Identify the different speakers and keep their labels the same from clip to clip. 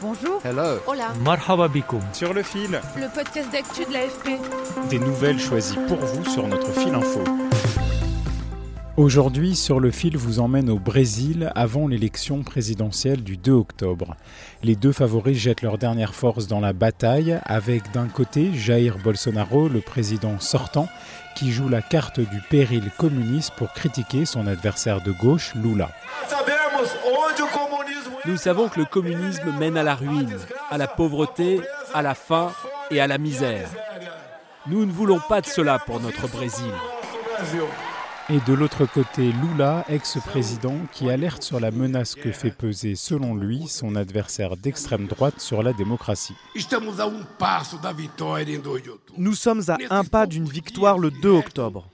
Speaker 1: Bonjour.
Speaker 2: Hello.
Speaker 1: Hola.
Speaker 3: Marhaba.
Speaker 4: Sur le fil,
Speaker 1: Le podcast d'actu de l'AFP.
Speaker 4: des nouvelles choisies pour vous sur notre fil info.
Speaker 3: Aujourd'hui, sur le fil vous emmène au Brésil avant l'élection présidentielle du 2 octobre. Les deux favoris jettent leur dernière force dans la bataille avec d'un côté Jair Bolsonaro, le président sortant, qui joue la carte du péril communiste pour critiquer son adversaire de gauche, Lula.
Speaker 5: Nous savons que le communisme mène à la ruine, à la pauvreté, à la faim et à la misère. Nous ne voulons pas de cela pour notre Brésil.
Speaker 3: Et de l'autre côté, Lula, ex-président, qui alerte sur la menace que fait peser, selon lui, son adversaire d'extrême droite sur la démocratie.
Speaker 6: Um passo da vitória em 2 de outubro.
Speaker 7: Nous sommes à un pas d'une victoire le 2 octobre.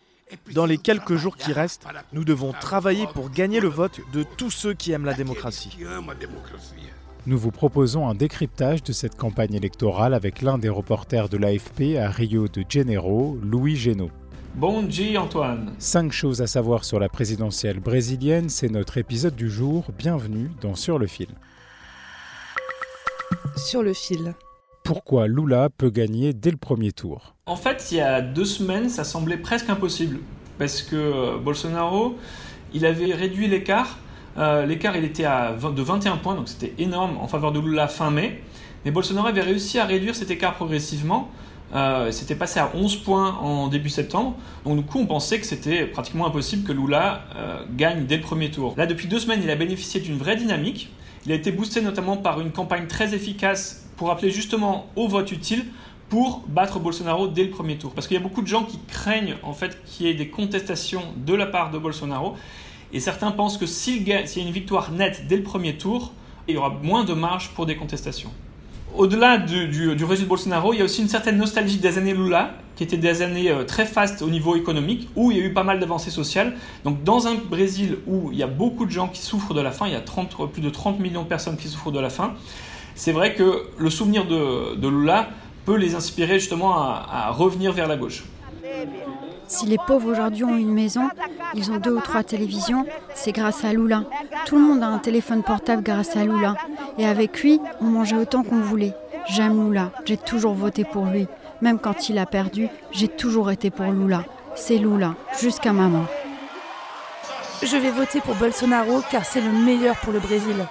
Speaker 7: Dans les quelques jours qui restent, nous devons travailler pour gagner le vote de tous ceux qui aiment la démocratie.
Speaker 6: Democracia.
Speaker 3: Nous vous proposons un décryptage de cette campagne électorale avec l'un des reporters de l'AFP à Rio de Janeiro, Louis Génaud.
Speaker 8: Bon dia Antoine.
Speaker 3: Cinq choses à savoir sur la présidentielle brésilienne, c'est notre épisode du jour. Bienvenue dans Sur le fil.
Speaker 1: Sur le fil.
Speaker 3: Pourquoi Lula peut gagner dès le premier tour
Speaker 8: En fait, il y a deux semaines, ça semblait presque impossible. Parce que euh, Bolsonaro, il avait réduit l'écart. Euh, l'écart, il était à 20 de 21 points, donc c'était énorme en faveur de Lula fin mai. Mais Bolsonaro avait réussi à réduire cet écart progressivement. Euh, c'était passé à 11 points en début septembre. Donc, du coup, on pensait que c'était pratiquement impossible que Lula euh, gagne dès le premier tour. Là, depuis deux semaines, il a bénéficié d'une vraie dynamique. Il a été boosté notamment par une campagne très efficace pour appeler justement au vote utile pour battre Bolsonaro dès le premier tour. Parce qu'il y a beaucoup de gens qui craignent en fait qu'il y ait des contestations de la part de Bolsonaro. Et certains pensent que s'il y a une victoire nette dès le premier tour, il y aura moins de marge pour des contestations. Au-delà du, du, du résultat de Bolsonaro, il y a aussi une certaine nostalgie des années Lula, qui étaient des années euh, très fastes au niveau économique, où il y a eu pas mal d'avancées sociales. Donc dans un Brésil où il y a beaucoup de gens qui souffrent de la faim, il y a 30, plus de 30 millions de personnes qui souffrent de la faim, c'est vrai que le souvenir de, de Lula peut les inspirer justement à, à revenir vers la gauche.
Speaker 9: Si les pauvres aujourd'hui ont une maison, ils ont deux ou trois télévisions, c'est grâce à Lula. Tout le monde a un téléphone portable grâce à Lula. Et avec lui, on mangeait autant qu'on voulait. J'aime Lula, j'ai toujours voté pour lui. Même quand il a perdu, j'ai toujours été pour Lula. C'est Lula, jusqu'à ma mort.
Speaker 1: Je vais voter pour Bolsonaro car c'est le meilleur pour le Brésil.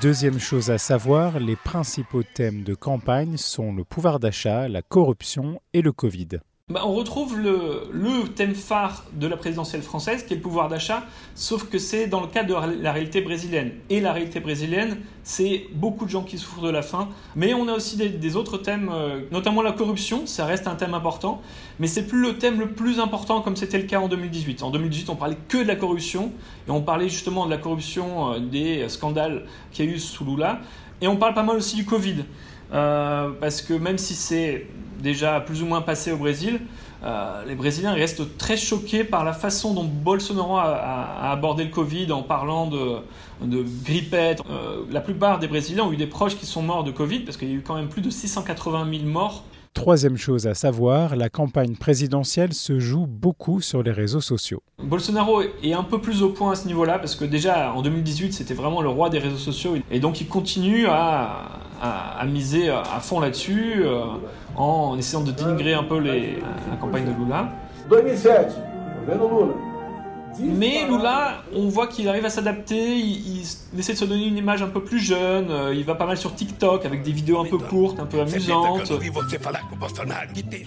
Speaker 3: Deuxième chose à savoir, les principaux thèmes de campagne sont le pouvoir d'achat, la corruption et le Covid.
Speaker 8: Bah, on retrouve le, thème phare de la présidentielle française, qui est le pouvoir d'achat, sauf que c'est dans le cadre de la réalité brésilienne. Et la réalité brésilienne, c'est beaucoup de gens qui souffrent de la faim, mais on a aussi des, des autres thèmes, euh, notamment la corruption, ça reste un thème important, mais c'est plus le thème le plus important comme c'était le cas en 2018. En 2018, on parlait que de la corruption, et on parlait justement de la corruption euh, des scandales qu'il y a eu sous Lula, et on parle pas mal aussi du Covid. Euh, parce que même si c'est déjà plus ou moins passé au Brésil, euh, les Brésiliens restent très choqués par la façon dont Bolsonaro a, abordé le Covid en parlant de, de grippette. Euh, la plupart des Brésiliens ont eu des proches qui sont morts de Covid parce qu'il y a eu quand même plus de 680 000 morts.
Speaker 3: Troisième chose à savoir, la campagne présidentielle se joue beaucoup sur les réseaux sociaux.
Speaker 8: Bolsonaro est un peu plus au point à ce niveau-là parce que déjà en 2018 c'était vraiment le roi des réseaux sociaux et donc il continue à, à- à miser à fond là-dessus euh, en essayant de dénigrer un peu les, la campagne de Lula.
Speaker 10: 2007, vendo Lula.
Speaker 8: Mais Lula, on voit qu'il arrive à s'adapter, il, il essaie de se donner une image un peu plus jeune, euh, il va pas mal sur TikTok avec des vidéos un peu courtes, un peu amusantes.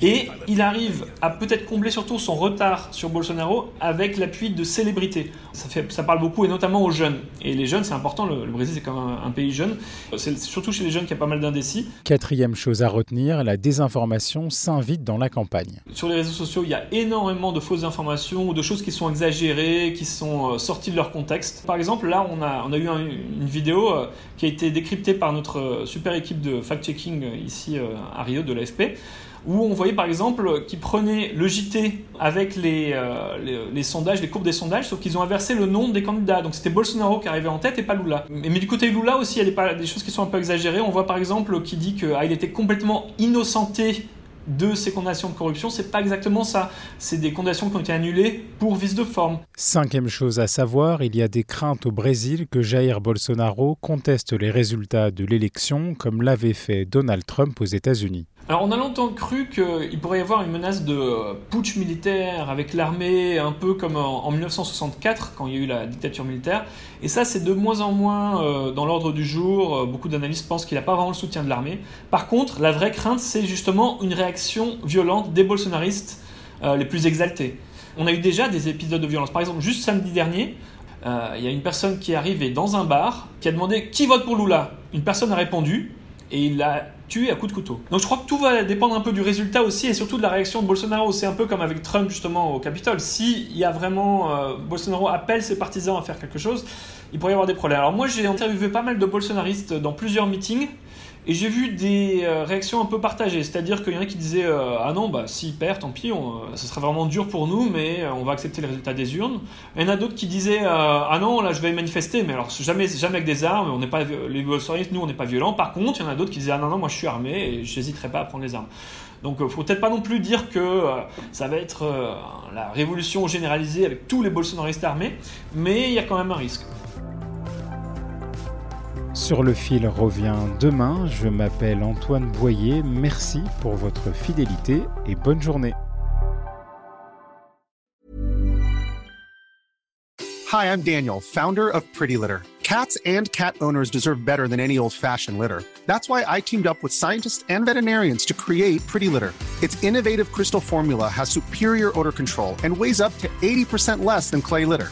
Speaker 8: Et il arrive à peut-être combler surtout son retard sur Bolsonaro avec l'appui de célébrités. Ça, fait, ça parle beaucoup et notamment aux jeunes. Et les jeunes, c'est important, le, le Brésil c'est quand même un, un pays jeune. C'est surtout chez les jeunes qu'il y a pas mal d'indécis.
Speaker 3: Quatrième chose à retenir, la désinformation s'invite dans la campagne.
Speaker 8: Sur les réseaux sociaux, il y a énormément de fausses informations ou de choses qui sont exagérées. Qui sont euh, sortis de leur contexte. Par exemple, là, on a, a eu une vidéo euh, qui a été décryptée par notre super équipe de fact-checking ici à Rio de l'AFP, où on voyait par exemple qu'ils prenaient le JT avec les, sondages, les courbes des sondages, sauf qu'ils ont inversé le nom des candidats. Donc c'était Bolsonaro qui arrivait en tête et pas Lula. Mais, du côté de Lula aussi, il y a des, choses qui sont un peu exagérées. On voit par exemple qu'il dit qu'il ah, était complètement innocenté de ces condamnations de corruption, c'est pas exactement ça. C'est des condamnations qui ont été annulées pour vice de forme.
Speaker 3: Cinquième chose à savoir, il y a des craintes au Brésil que Jair Bolsonaro conteste les résultats de l'élection comme l'avait fait Donald Trump aux États-Unis.
Speaker 8: Alors on a longtemps cru qu'il pourrait y avoir une menace de putsch militaire avec l'armée, un peu comme en 1964 quand il y a eu la dictature militaire. Et ça c'est de moins en moins euh, dans l'ordre du jour. Euh, beaucoup d'analystes pensent qu'il n'a pas vraiment le soutien de l'armée. Par contre, la vraie crainte c'est justement une réaction violente des bolsonaristes euh, les plus exaltés. On a eu déjà des épisodes de violence. Par exemple, juste samedi dernier, il y a une personne qui est arrivée dans un bar qui a demandé qui vote pour Lula? Une personne a répondu et il l'a tué à coups de couteau. Donc je crois que tout va dépendre un peu du résultat aussi et surtout de la réaction de Bolsonaro. C'est un peu comme avec Trump justement au Capitole. Si il y a vraiment euh, Bolsonaro appelle ses partisans à faire quelque chose, il pourrait y avoir des problèmes. Alors moi j'ai interviewé pas mal de bolsonaristes dans plusieurs meetings et j'ai vu des euh, réactions un peu partagées, c'est-à-dire qu'il y en a qui disaient euh, Ah non, bah s'il perd, tant pis, on, euh, ça sera vraiment dur pour nous, mais on va accepter les résultats des urnes. il y en a d'autres qui disaient Ah non, là je vais manifester, mais alors jamais, jamais avec des armes, on pas, les bolsonaristes, nous on n'est pas violents. Par contre, il y en a d'autres qui disaient Ah non, non, moi je suis armé et je n'hésiterai pas à prendre les armes. Donc faut peut-être pas non plus dire que ça va être la révolution généralisée avec tous les bolsonaristes armés, mais il y a quand même un risque.
Speaker 3: Sur le fil revient demain. Je m'appelle Antoine Boyer. Merci pour votre fidélité et bonne journée.
Speaker 2: Hi, I'm Daniel, founder of Pretty Litter. Cats and cat owners deserve better than any old-fashioned litter. That's why I teamed up with scientists and veterinarians to create Pretty Litter. Its innovative crystal formula has superior odor control and weighs up to 80% less than clay litter.